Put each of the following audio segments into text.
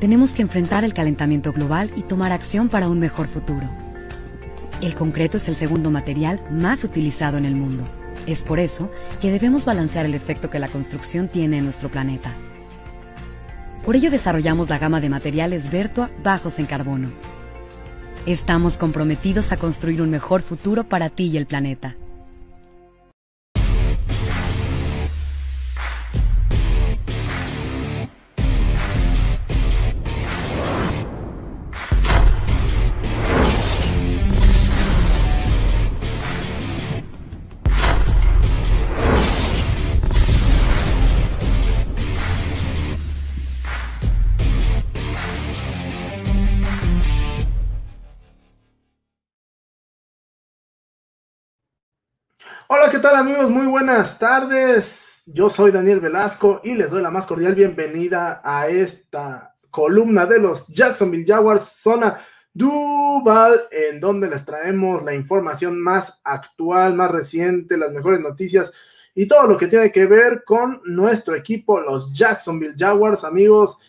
tenemos que enfrentar el calentamiento global y tomar acción para un mejor futuro. El concreto es el segundo material más utilizado en el mundo. Es por eso que debemos balancear el efecto que la construcción tiene en nuestro planeta. Por ello desarrollamos la gama de materiales Vertua bajos en carbono. Estamos comprometidos a construir un mejor futuro para ti y el planeta. Hola, ¿qué tal amigos? Muy buenas tardes. Yo soy Daniel Velasco y les doy la más cordial bienvenida a esta columna de los Jacksonville Jaguars, zona Duval, en donde les traemos la información más actual, más reciente, las mejores noticias y todo lo que tiene que ver con nuestro equipo, los Jacksonville Jaguars, amigos.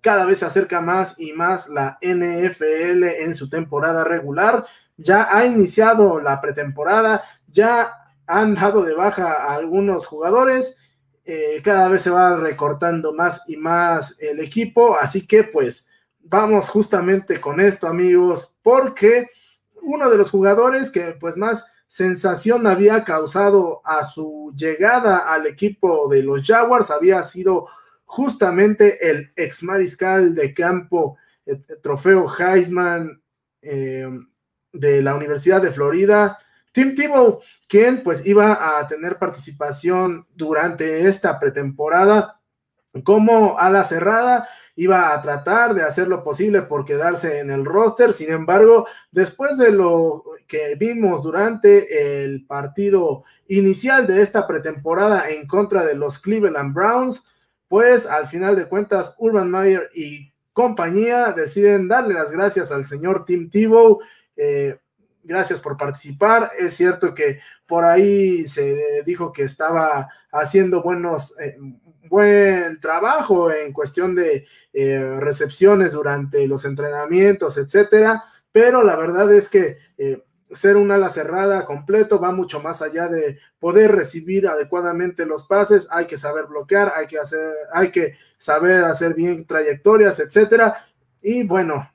Cada vez se acerca más y más la NFL en su temporada regular. Ya ha iniciado la pretemporada, ya han dado de baja a algunos jugadores, eh, cada vez se va recortando más y más el equipo, así que pues vamos justamente con esto amigos, porque uno de los jugadores que pues más sensación había causado a su llegada al equipo de los Jaguars había sido justamente el ex mariscal de campo, el, trofeo Heisman eh, de la Universidad de Florida, Tim Tebow, quien pues iba a tener participación durante esta pretemporada como a la cerrada, iba a tratar de hacer lo posible por quedarse en el roster, sin embargo, después de lo que vimos durante el partido inicial de esta pretemporada en contra de los Cleveland Browns, pues al final de cuentas Urban Meyer y compañía deciden darle las gracias al señor Tim Tebow, eh, gracias por participar. Es cierto que por ahí se dijo que estaba haciendo buenos, eh, buen trabajo en cuestión de eh, recepciones durante los entrenamientos, etcétera, pero la verdad es que eh, ser un ala cerrada completo va mucho más allá de poder recibir adecuadamente los pases, hay que saber bloquear, hay que hacer, hay que saber hacer bien trayectorias, etcétera. Y bueno,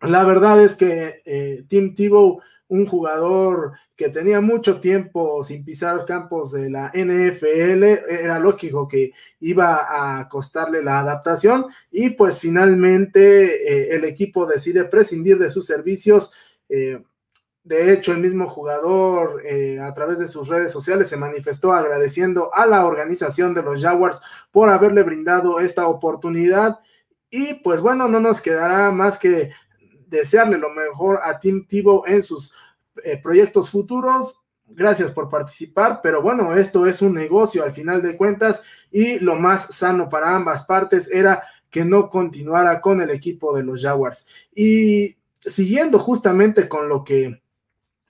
la verdad es que Tim Tebow un jugador que tenía mucho tiempo sin pisar campos de la NFL, era lógico que iba a costarle la adaptación y pues finalmente eh, el equipo decide prescindir de sus servicios. Eh, de hecho, el mismo jugador eh, a través de sus redes sociales se manifestó agradeciendo a la organización de los Jaguars por haberle brindado esta oportunidad. Y pues bueno, no nos quedará más que desearle lo mejor a Tim Tebow en sus eh, proyectos futuros. Gracias por participar, pero bueno, esto es un negocio al final de cuentas y lo más sano para ambas partes era que no continuara con el equipo de los Jaguars. Y siguiendo justamente con lo que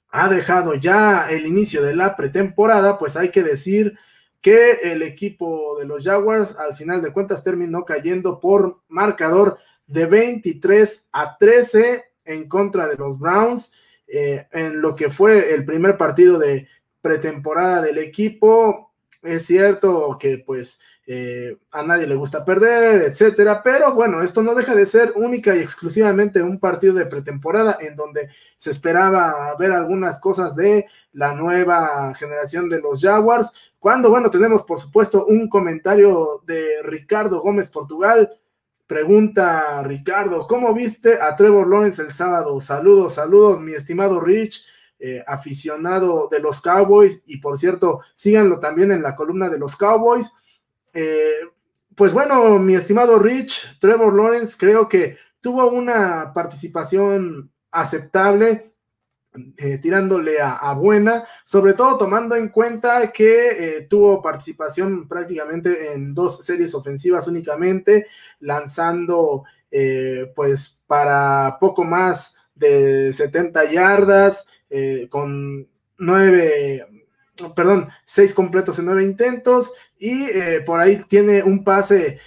ha dejado ya el inicio de la pretemporada, pues hay que decir que el equipo de los Jaguars al final de cuentas terminó cayendo por marcador de 23 a 13 en contra de los Browns. Eh, en lo que fue el primer partido de pretemporada del equipo. Es cierto que pues eh, a nadie le gusta perder, etcétera, pero bueno, esto no deja de ser única y exclusivamente un partido de pretemporada en donde se esperaba ver algunas cosas de la nueva generación de los Jaguars. Cuando, bueno, tenemos por supuesto un comentario de Ricardo Gómez Portugal, Pregunta Ricardo, ¿cómo viste a Trevor Lawrence el sábado? Saludos, saludos, mi estimado Rich, eh, aficionado de los Cowboys, y por cierto, síganlo también en la columna de los Cowboys. Eh, pues bueno, mi estimado Rich, Trevor Lawrence creo que tuvo una participación aceptable eh, tirándole a, buena, sobre todo tomando en cuenta que eh, tuvo participación prácticamente en dos series ofensivas únicamente, lanzando eh, pues para poco más de 70 yardas, con nueve, perdón, seis completos en nueve intentos, y por ahí tiene un pase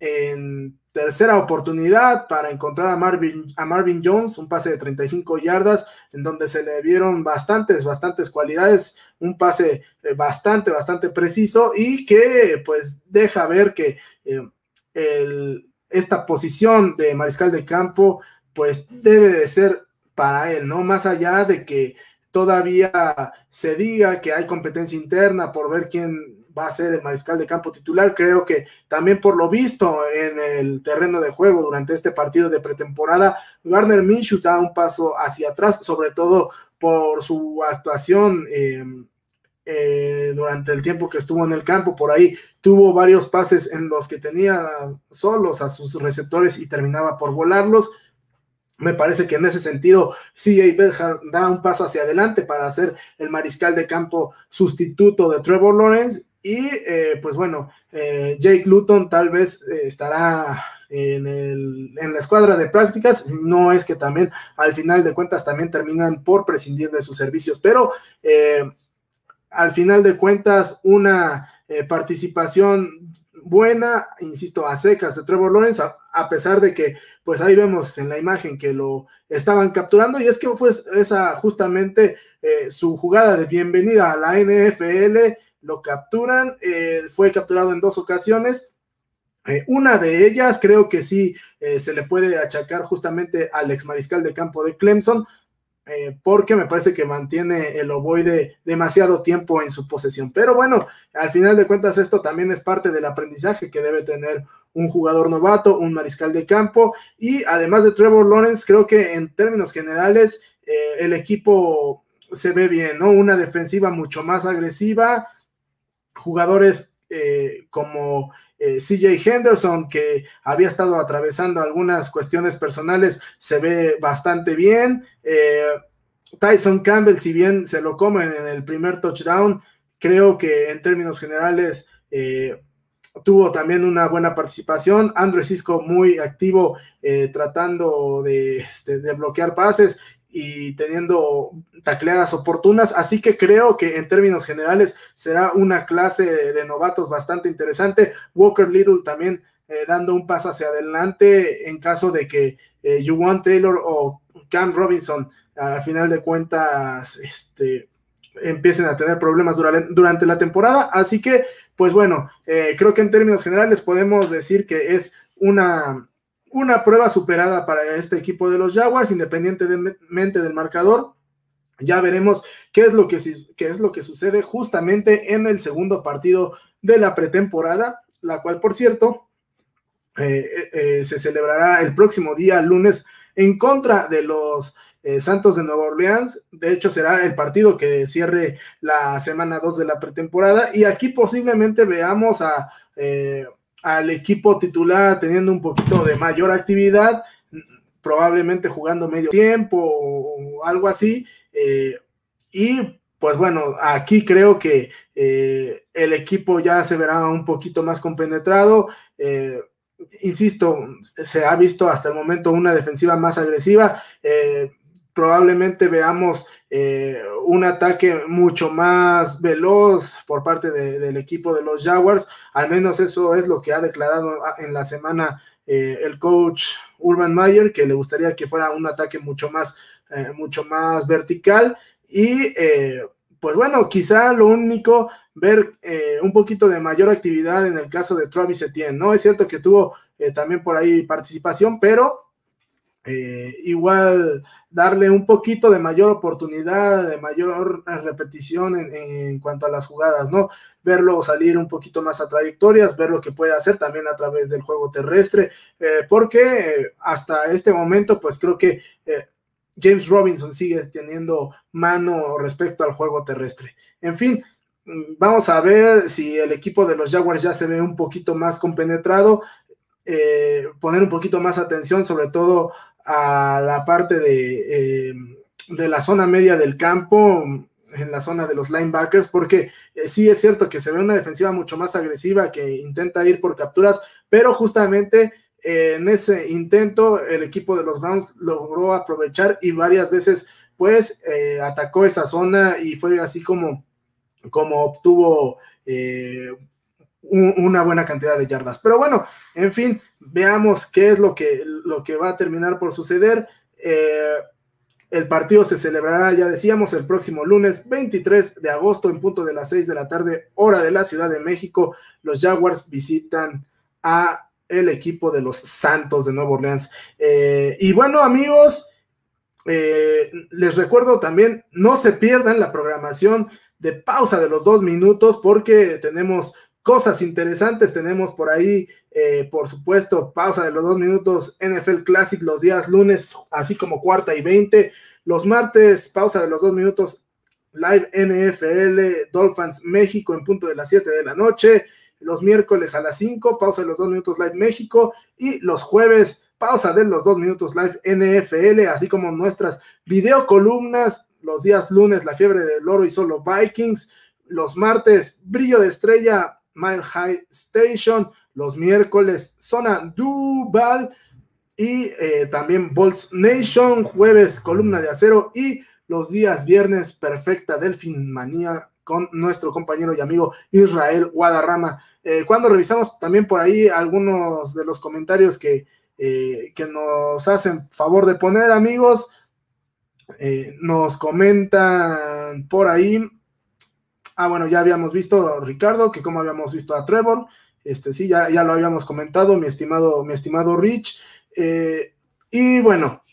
en tercera oportunidad para encontrar a Marvin, a Marvin Jones, un pase de 35 yardas, en donde se le vieron bastantes, bastantes cualidades, un pase eh, bastante, bastante preciso y que pues deja ver que eh, esta posición de mariscal de campo pues debe de ser para él, ¿no? Más allá de que todavía se diga que hay competencia interna por ver quién va a ser el mariscal de campo titular. Creo que también por lo visto en el terreno de juego durante este partido de pretemporada, Garner Minshew da un paso hacia atrás, sobre todo por su actuación. Em, eh, durante el tiempo que estuvo en el campo, por ahí tuvo varios pases en los que tenía solos a sus receptores y terminaba por volarlos. Me parece que en ese sentido, CJ Belhar da un paso hacia adelante para ser el mariscal de campo sustituto de Trevor Lawrence y eh, pues bueno, eh, Jake Luton tal vez eh, estará en, el, en, la escuadra de prácticas, no es que también al final de cuentas también terminan por prescindir de sus servicios, pero al final de cuentas una participación buena, insisto, a secas de Trevor Lawrence, a, pesar de que, pues ahí vemos en la imagen que lo estaban capturando, y es que fue esa justamente su jugada de bienvenida a la NFL, lo capturan, eh, fue capturado en dos ocasiones. Eh, una de ellas creo que sí eh, se le puede achacar justamente al ex mariscal de campo de Clemson, porque me parece que mantiene el ovoide demasiado tiempo en su posesión. Pero bueno, al final de cuentas esto también es parte del aprendizaje que debe tener un jugador novato, un mariscal de campo y además de Trevor Lawrence, creo que en términos generales el equipo se ve bien, ¿no? Una defensiva mucho más agresiva, jugadores eh, como eh, CJ Henderson, que había estado atravesando algunas cuestiones personales, se ve bastante bien. Eh, Tyson Campbell, si bien se lo comen en el primer touchdown, creo que en términos generales tuvo también una buena participación. Andrew Cisco muy activo tratando este, de, bloquear pases y teniendo tacleadas oportunas, así que creo que en términos generales será una clase de, novatos bastante interesante. Walker Little también eh, dando un paso hacia adelante en caso de que eh, Juwan Taylor o Cam Robinson al final de cuentas este, empiecen a tener problemas durante, la temporada. Así que, pues bueno, eh, creo que en términos generales podemos decir que es una una prueba superada para este equipo de los Jaguars, independientemente del marcador. Ya veremos qué es lo que, qué es lo que sucede justamente en el segundo partido de la pretemporada, la cual, por cierto, eh, eh, eh, se celebrará el próximo día, lunes, en contra de los Santos de Nueva Orleans. De hecho, será el partido que cierre la semana 2 de la pretemporada. Y aquí posiblemente veamos a al equipo titular teniendo un poquito de mayor actividad, probablemente jugando medio tiempo o algo así. Eh, y pues bueno, aquí creo que eh, el equipo ya se verá un poquito más compenetrado. Eh, insisto, se ha visto hasta el momento una defensiva más agresiva probablemente veamos eh, un ataque mucho más veloz por parte del equipo de los Jaguars. Al menos eso es lo que ha declarado en la semana eh, el coach Urban Mayer, que le gustaría que fuera un ataque mucho más, eh, mucho más vertical. Y pues bueno, quizá lo único, ver un poquito de mayor actividad en el caso de Travis Etienne, ¿no? Es cierto que tuvo también por ahí participación, pero eh, igual darle un poquito de mayor oportunidad, de mayor repetición en, cuanto a las jugadas, ¿no? Verlo salir un poquito más a trayectorias, ver lo que puede hacer también a través del juego terrestre, eh, porque hasta este momento, pues creo que eh, James Robinson sigue teniendo mano respecto al juego terrestre. En fin, mm, vamos a ver si el equipo de los Jaguars ya se ve un poquito más compenetrado. poner un poquito más atención, sobre todo a la parte de, eh, de la zona media del campo, en la zona de los linebackers, porque eh, sí es cierto que se ve una defensiva mucho más agresiva que intenta ir por capturas, pero justamente eh, en ese intento el equipo de los Browns logró aprovechar y varias veces pues atacó esa zona y fue así como, como obtuvo una buena cantidad de yardas. Pero bueno, en fin, veamos qué es lo que, lo que va a terminar por suceder. Eh, el partido se celebrará, ya decíamos, el próximo lunes 23 de agosto en punto de las 6 de la tarde, hora de la Ciudad de México. Los Jaguars visitan a el equipo de los Santos de Nueva Orleans. Eh, y bueno, amigos, eh, les recuerdo también, no se pierdan la programación de pausa de los dos minutos porque tenemos cosas interesantes. Tenemos por ahí, eh, por supuesto, pausa de los dos minutos NFL Classic los días lunes, así como cuarta y veinte. Los martes, pausa de los dos minutos, live NFL Dolphins México en punto de las siete de la noche. Los miércoles a las cinco, pausa de los dos minutos live México. Y los jueves, pausa de los dos minutos live NFL, así como nuestras videocolumnas. Los días lunes, la fiebre del oro y solo Vikings. Los martes, brillo de estrella, Mile High Station, los miércoles Zona Duval y eh, también Bolts Nation, jueves Columna de Acero y los días viernes Perfecta Delfin Manía con nuestro compañero y amigo Israel Guadarrama. Eh, cuando revisamos también por ahí algunos de los comentarios que, eh, que nos hacen favor de poner, amigos, nos comentan por ahí Ah, bueno, ya habíamos visto, Ricardo, que como habíamos visto a Trevor, este sí, ya, ya lo habíamos comentado, mi estimado, mi estimado Rich. Eh, y bueno,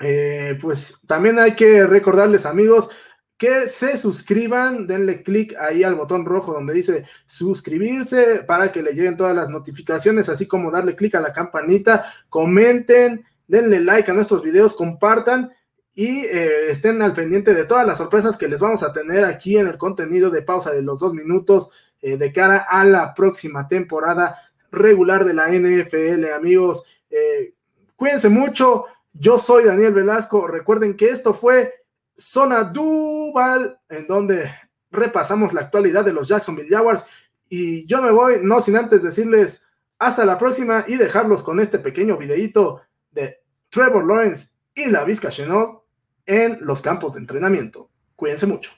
eh, pues también hay que recordarles, amigos, que se suscriban, denle clic ahí al botón rojo donde dice suscribirse para que le lleguen todas las notificaciones, así como darle clic a la campanita, comenten, denle like a nuestros videos, compartan y eh, estén al pendiente de todas las sorpresas que les vamos a tener aquí en el contenido de pausa de los dos minutos eh, de cara a la próxima temporada regular de la NFL, amigos. Eh, cuídense mucho. Yo soy Daniel Velasco. Recuerden que esto fue Zona Duval, en donde repasamos la actualidad de los Jacksonville Jaguars. Y yo me voy, no sin antes decirles hasta la próxima y dejarlos con este pequeño videito de Trevor Lawrence y la Vizca Chenault en los campos de entrenamiento. Cuídense mucho.